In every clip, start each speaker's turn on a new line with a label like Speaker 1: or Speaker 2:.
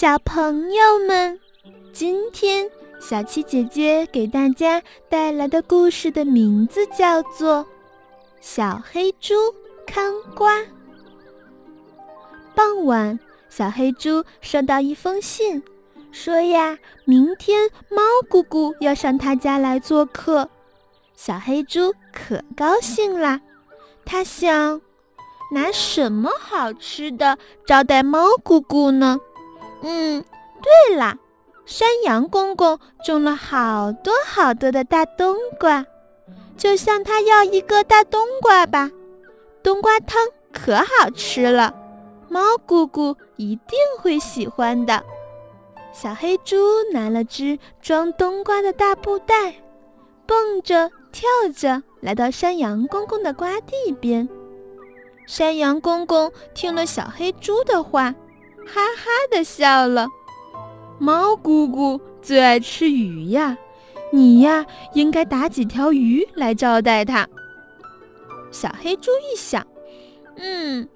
Speaker 1: 小朋友们，今天小七姐姐给大家带来的故事的名字叫做《小黑猪看瓜》。傍晚，小黑猪收到一封信，说呀，明天猫姑姑要上他家来做客。小黑猪可高兴啦，他想，拿什么好吃的招待猫姑姑呢？嗯，对了，山羊公公种了好多好多的大冬瓜，就向他要一个大冬瓜吧。冬瓜汤可好吃了，猫姑姑一定会喜欢的。小黑猪拿了只装冬瓜的大布袋，蹦着跳着来到山羊公公的瓜地边。山羊公公听了小黑猪的话。哈哈的笑了，猫姑姑最爱吃鱼呀，你呀应该打几条鱼来招待她。小黑猪一想，嗯，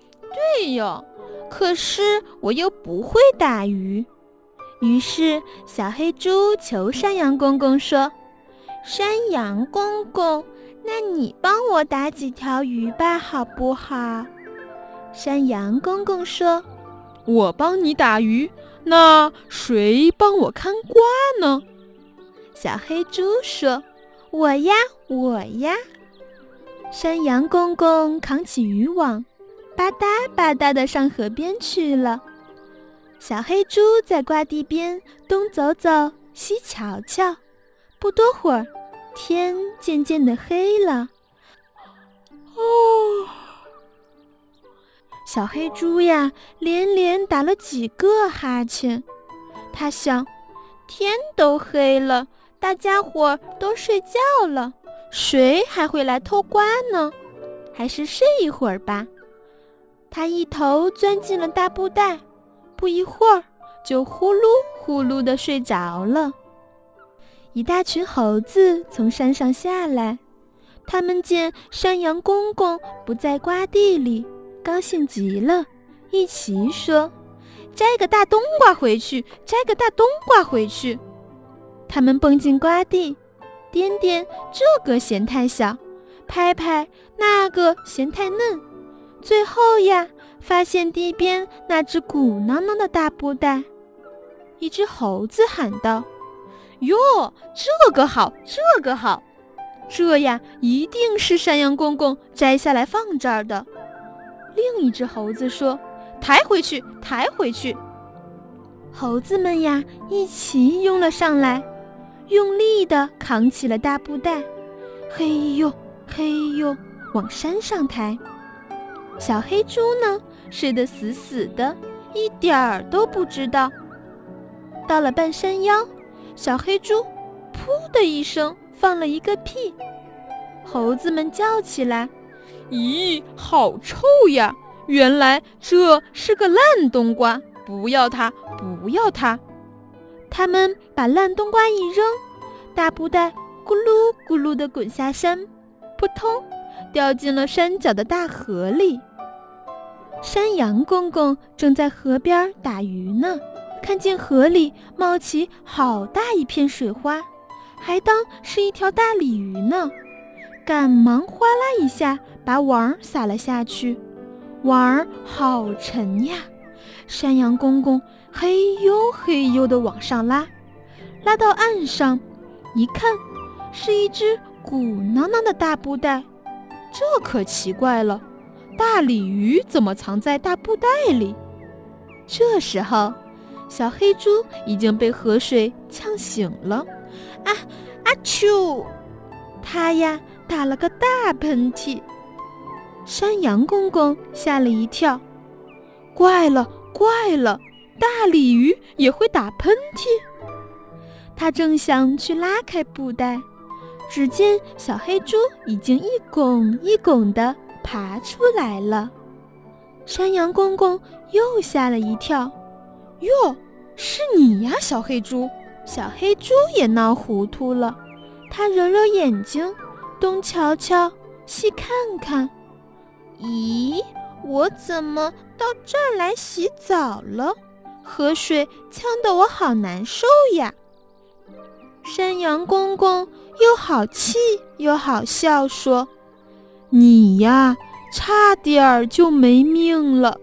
Speaker 1: 对哟，可是我又不会打鱼。于是小黑猪求山羊公公说：“山羊公公，那你帮我打几条鱼吧，好不好？”山羊公公说。
Speaker 2: 我帮你打鱼，那谁帮我看瓜呢？
Speaker 1: 小黑猪说：“我呀，我呀。”山羊公公扛起渔网，吧嗒吧嗒的上河边去了。小黑猪在瓜地边东走走，西瞧瞧。不多会儿，天渐渐的黑了。小黑猪呀，连连打了几个哈欠。他想，天都黑了，大家伙都睡觉了，谁还会来偷瓜呢？还是睡一会儿吧。他一头钻进了大布袋，不一会儿就呼噜呼噜地睡着了。一大群猴子从山上下来，他们见山羊公公不在瓜地里。高兴极了，一齐说：“摘个大冬瓜回去，摘个大冬瓜回去。”他们蹦进瓜地，掂掂这个嫌太小，拍拍那个嫌太嫩，最后呀，发现地边那只鼓囊囊的大布袋。一只猴子喊道：“哟，这个好，这个好，这呀，一定是山羊公公摘下来放这儿的。”另一只猴子说：“抬回去，抬回去。”猴子们呀，一齐拥了上来，用力地扛起了大布袋，嘿呦嘿呦，往山上抬。小黑猪呢，睡得死死的，一点儿都不知道。到了半山腰，小黑猪“噗”的一声放了一个屁，猴子们叫起来。
Speaker 2: 咦，好臭呀！原来这是个烂冬瓜，不要它，不要它！
Speaker 1: 他们把烂冬瓜一扔，大布袋咕噜咕噜地滚下山，扑通，掉进了山脚的大河里。山羊公公正在河边打鱼呢，看见河里冒起好大一片水花，还当是一条大鲤鱼呢。赶忙哗啦一下把碗儿撒了下去，碗儿好沉呀！山羊公公嘿呦嘿呦地往上拉，拉到岸上，一看，是一只鼓囊囊的大布袋。这可奇怪了，大鲤鱼怎么藏在大布袋里？这时候，小黑猪已经被河水呛醒了，啊啊啾！它呀。打了个大喷嚏，山羊公公吓了一跳。怪了，怪了，大鲤鱼也会打喷嚏。他正想去拉开布袋，只见小黑猪已经一拱一拱地爬出来了。山羊公公又吓了一跳。哟，是你呀，小黑猪！小黑猪也闹糊涂了，他揉揉眼睛。东瞧瞧，西看看，咦，我怎么到这儿来洗澡了？河水呛得我好难受呀。山羊公公又好气又好笑，说：“
Speaker 2: 你呀，差点儿就没命了。”